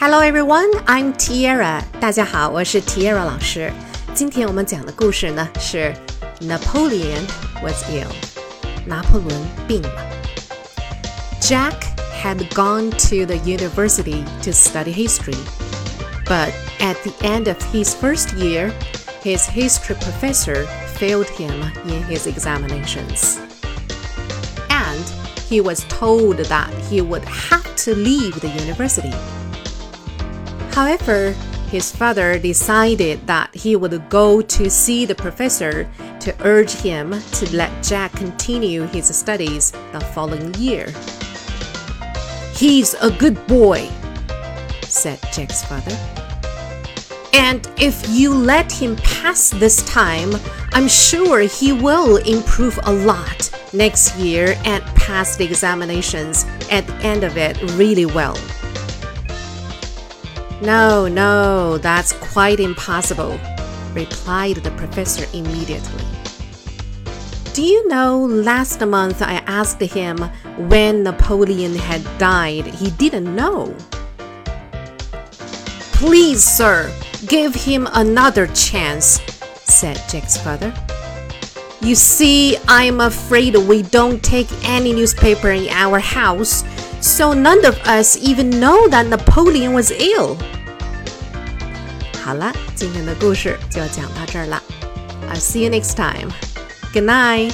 Hello everyone, I'm Tiara. 大家好，我是 Tiara 老师。今天我们讲的故事呢是 Napoleon was ill. 拿破仑病了。Jack had gone to the university to study history, but at the end of his first year, his history professor failed him in his examinations. And he was told that he would have to leave the university. However, his father decided that he would go to see the professor to urge him to let Jack continue his studies the following year. He's a good boy, said Jack's father. And if you let him pass this time, I'm sure he will improve a lot next year and pass the examinations at the end of it really well. No, no, that's quite impossible, replied the professor immediately. Do you know last month I asked him when Napoleon had died? He didn't know. Please, sir, give him another chance, said Jack's father. You see, I'm afraid we don't take any newspaper in our house, so none of us even know that Napoleon was ill. 好了，今天的故事就讲到这儿了。I'll see you next time. Good night.